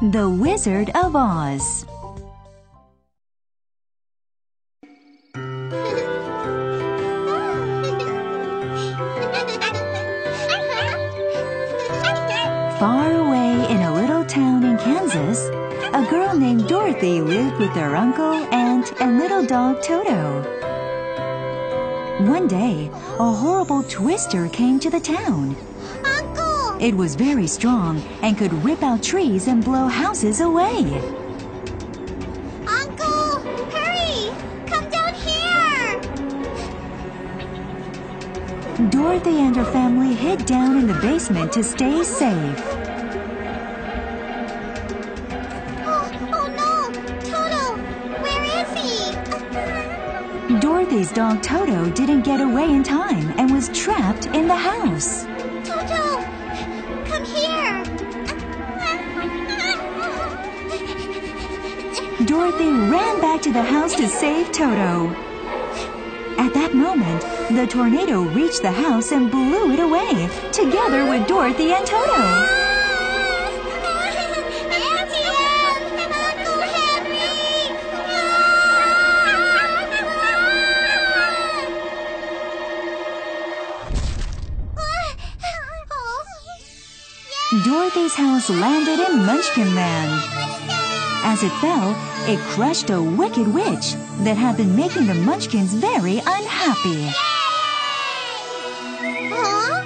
The Wizard of Oz. Far away in a little town in Kansas, a girl named Dorothy lived with her uncle, aunt, and little dog Toto. One day, a horrible twister came to the town. It was very strong and could rip out trees and blow houses away. Uncle! Hurry! Come down here! Dorothy and her family hid down in the basement to stay safe. Oh, oh no! Toto! Where is he? Dorothy's dog Toto didn't get away in time and was trapped in the house. Dorothy ran back to the house to save Toto. At that moment, the tornado reached the house and blew it away, together with Dorothy and Toto. Dorothy's house landed in Munchkin Land. As it fell, it crushed a wicked witch that had been making the Munchkins very unhappy. Huh?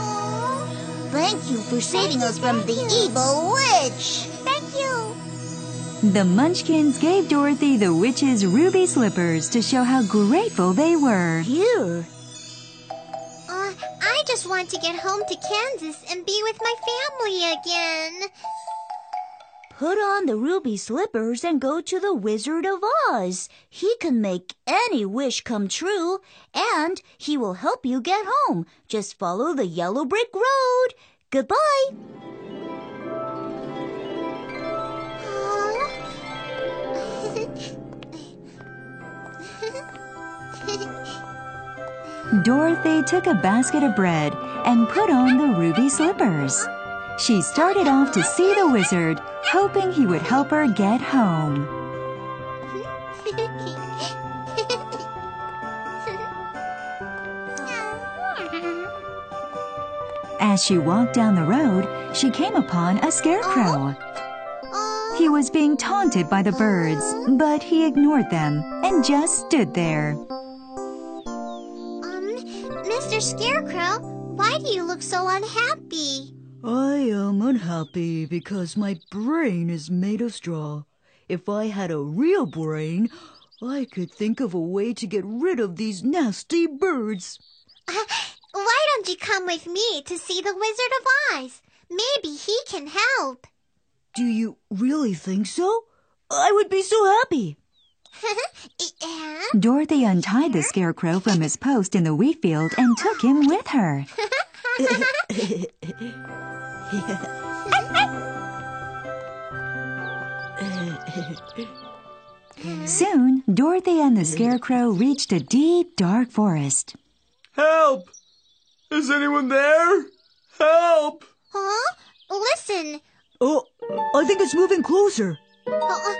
Oh, Thank you for saving us from the evil witch. thank you. The Munchkins gave Dorothy the witch's ruby slippers to show how grateful they were. Here. Uh, I just want to get home to Kansas and be with my family again. Put on the ruby slippers and go to the Wizard of Oz. He can make any wish come true, and he will help you get home. Just follow the yellow brick road. Goodbye. Dorothy took a basket of bread and put on the ruby slippers. She started off to see the wizard, hoping he would help her get home. As she walked down the road, she came upon a scarecrow. He was being taunted by the birds, but he ignored them and just stood there. Um, Mr. Scarecrow, why do you look so unhappy? I am unhappy because my brain is made of straw. If I had a real brain, I could think of a way to get rid of these nasty birds. Why don't you come with me to see the Wizard of Oz? Maybe he can help. Do you really think so? I would be so happy. yeah? Dorothy untied the scarecrow from his post in the wheat field and took him with her. Soon, Dorothy and the scarecrow reached a deep, dark forest. Help! Is anyone there? Help! Huh? Listen. Oh, I think it's moving closer. Uh,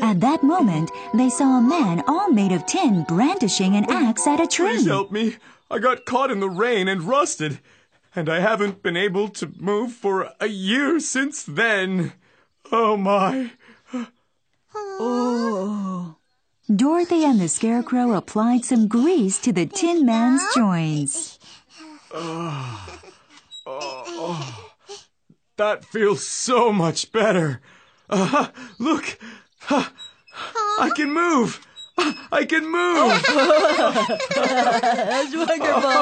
At that moment, they saw a man all made of tin brandishing an axe at a tree. Please tree. help me. I got caught in the rain and rusted, and I haven't been able to move for a year since then. Oh my. Oh, Dorothy and the scarecrow applied some grease to the tin man's joints. Oh. Oh. oh. That feels so much better. Uh, look. uh, I can move. I can move. that's wonderful.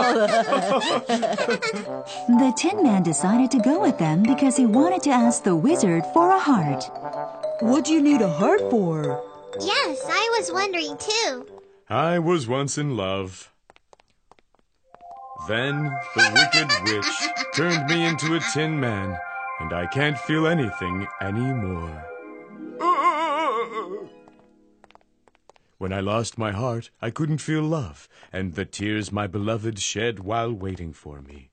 The Tin Man decided to go with them because he wanted to ask the wizard for a heart. what do you need a heart for? yes, I was wondering too. I was once in love. Then the wicked witch turned me into a tin man, and I can't feel anything anymore. When I lost my heart, I couldn't feel love, and the tears my beloved shed while waiting for me.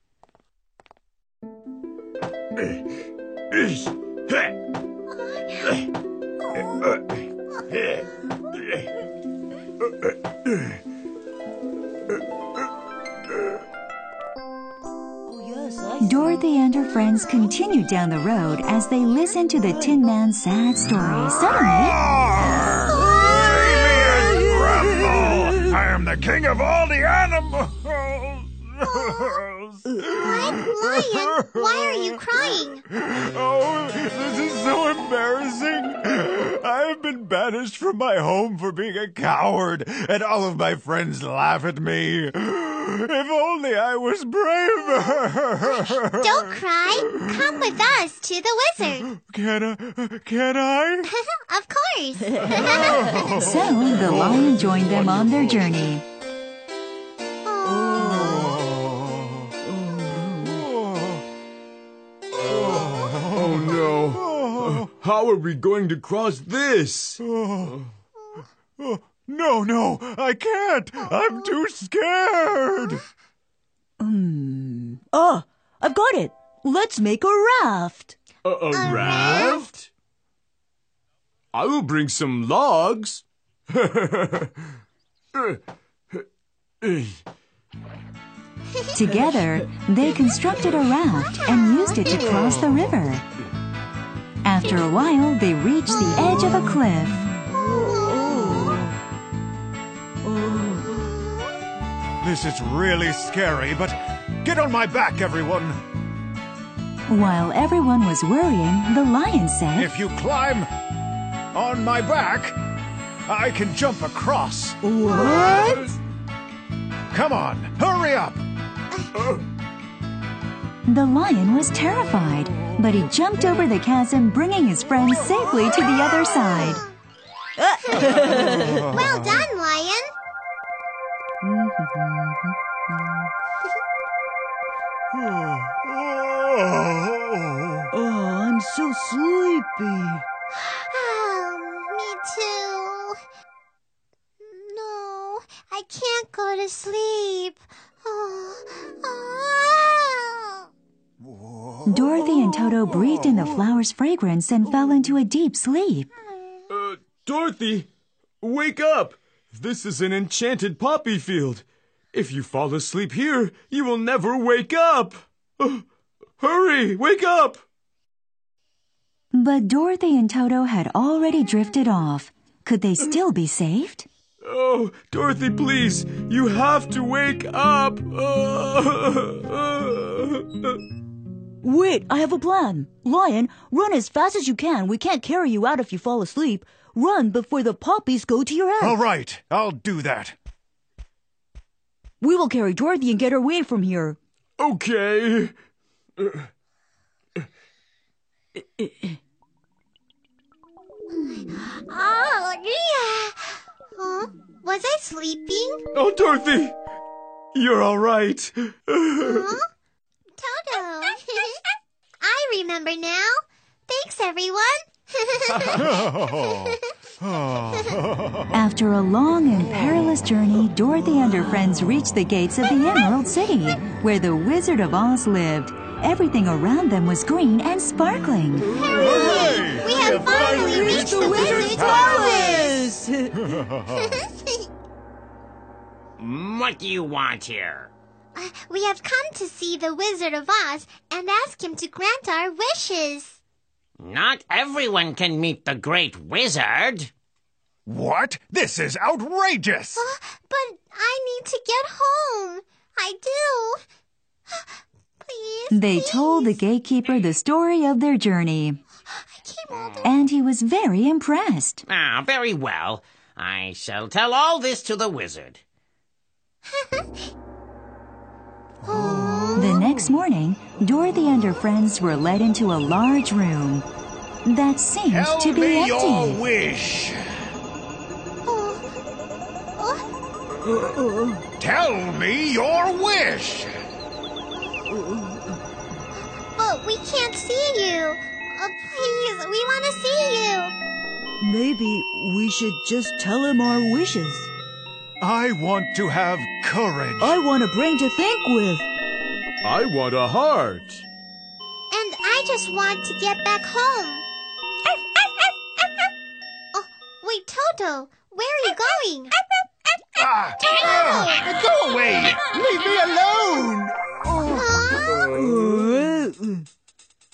Dorothy and her friends continued down the road as they listened to the Tin Man's sad story. Suddenly, the king of all the animals! Oh, Red Lion, why are you crying? Oh, this is so embarrassing. I have been banished from my home for being a coward, and all of my friends laugh at me. If only I was braver. Don't cry. Come with us to the wizard. Can I? Can I? of course. so the lion joined them on their journey. Oh, oh no. Oh. How are we going to cross this? Oh. No, no, I can't. I'm too scared. Ah, I've got it. Let's make a raft. A, a raft? I will bring some logs. Together, they constructed a raft and used it to cross the river. After a while, they reached the edge of a cliff. This is really scary, but get on my back, everyone. While everyone was worrying, the lion said, If you climb on my back, I can jump across. What? Come on, hurry up. The lion was terrified, but he jumped over the chasm, bringing his friends safely to the other side. well done, Lion. Oh. Oh, I'm so sleepy. Oh, me too. No, I can't go to sleep. Oh, oh. Dorothy and Toto breathed in the flower's fragrance and fell into a deep sleep. Uh, Dorothy, wake up! This is an enchanted poppy field. If you fall asleep here, you will never wake up. Uh, hurry, wake up! But Dorothy and Toto had already drifted off. Could they still be saved? Oh, Dorothy, please, you have to wake up. Wait, I have a plan. Lion, run as fast as you can. We can't carry you out if you fall asleep. Run before the poppies go to your head. All right, I'll do that. We will carry Dorothy and get her away from here. okay. Oh, yeah. Huh? Was I sleeping? Oh, Dorothy, you're all right. Huh? Toto. I remember now. Thanks, everyone. Oh. After a long and perilous journey, Dorothy and her friends reached the gates of the Emerald City, where the Wizard of Oz lived. Everything around them was green and sparkling. Hey! we have finally reached the wizard's palace. What do you want here? Uh, we have come to see the Wizard of Oz and ask him to grant our wishes. Not everyone can meet the great wizard. What? This is outrageous! Uh, but I need to get home. I do. Please. They please. told the gatekeeper the story of their journey, I came all the and he was very impressed. Ah, very well. I shall tell all this to the wizard. The next morning, Dorothy and her friends were led into a large room that seemed Tell to be me empty. your wish. Tell me your wish. But we can't see you. Uh, please, we want to see you. Maybe we should just tell him our wishes. I want to have courage. I want a brain to think with. I want a heart. And I just want to get back home. Oh, wait, Toto, where are you going? Ah, ah, go away! Leave me alone! Huh?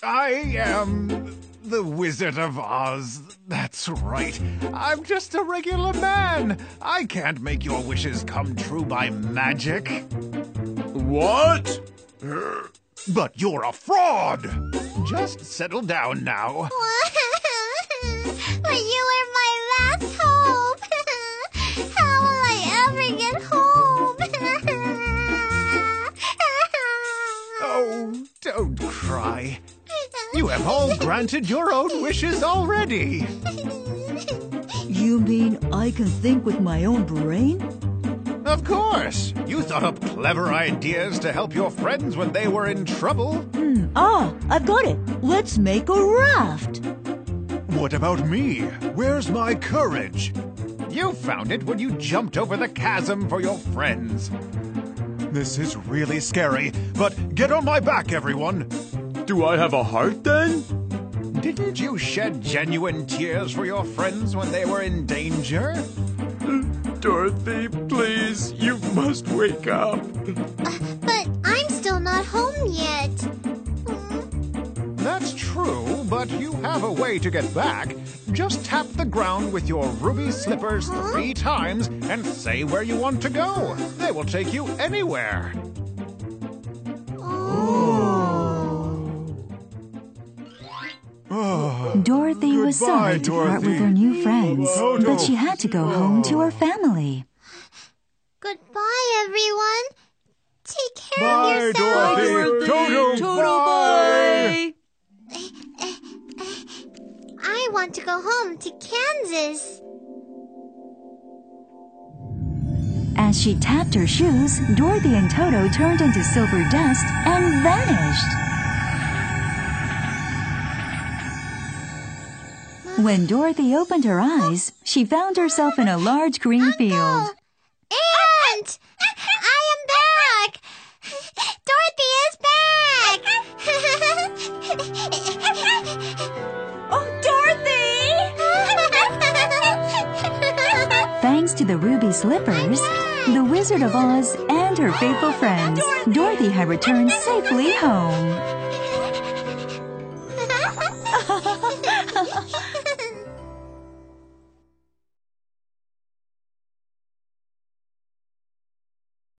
I am the Wizard of Oz. That's right. I'm just a regular man. I can't make your wishes come true by magic. What? But you're a fraud! Just settle down now. but you were my last hope. How will I ever get home? Oh, don't cry. You have all granted your own wishes already. You mean I can think with my own brain? Of course. You thought up clever ideas to help your friends when they were in trouble. Ah, I've got it. Let's make a raft. What about me? Where's my courage? You found it when you jumped over the chasm for your friends. This is really scary, but get on my back, everyone. Do I have a heart then? Didn't you shed genuine tears for your friends when they were in danger? Dorothy, please, you must wake up. but I'm still not home yet. That's true, but you have a way to get back. Just tap the ground with your ruby slippers three times and say where you want to go. They will take you anywhere. Dorothy was sorry to part with her new friends, but she had to go home to her family. Goodbye, everyone. Take care Bye, of yourselves. Dorothy. Toto, Toto, bye. I want to go home to Kansas. As she tapped her shoes, Dorothy and Toto turned into silver dust and vanished. When Dorothy opened her eyes, she found herself in a large green field. Aunt! I am back! Dorothy is back! Oh, Dorothy! Thanks to the ruby slippers, the Wizard of Oz and her faithful friends, Dorothy had returned safely home.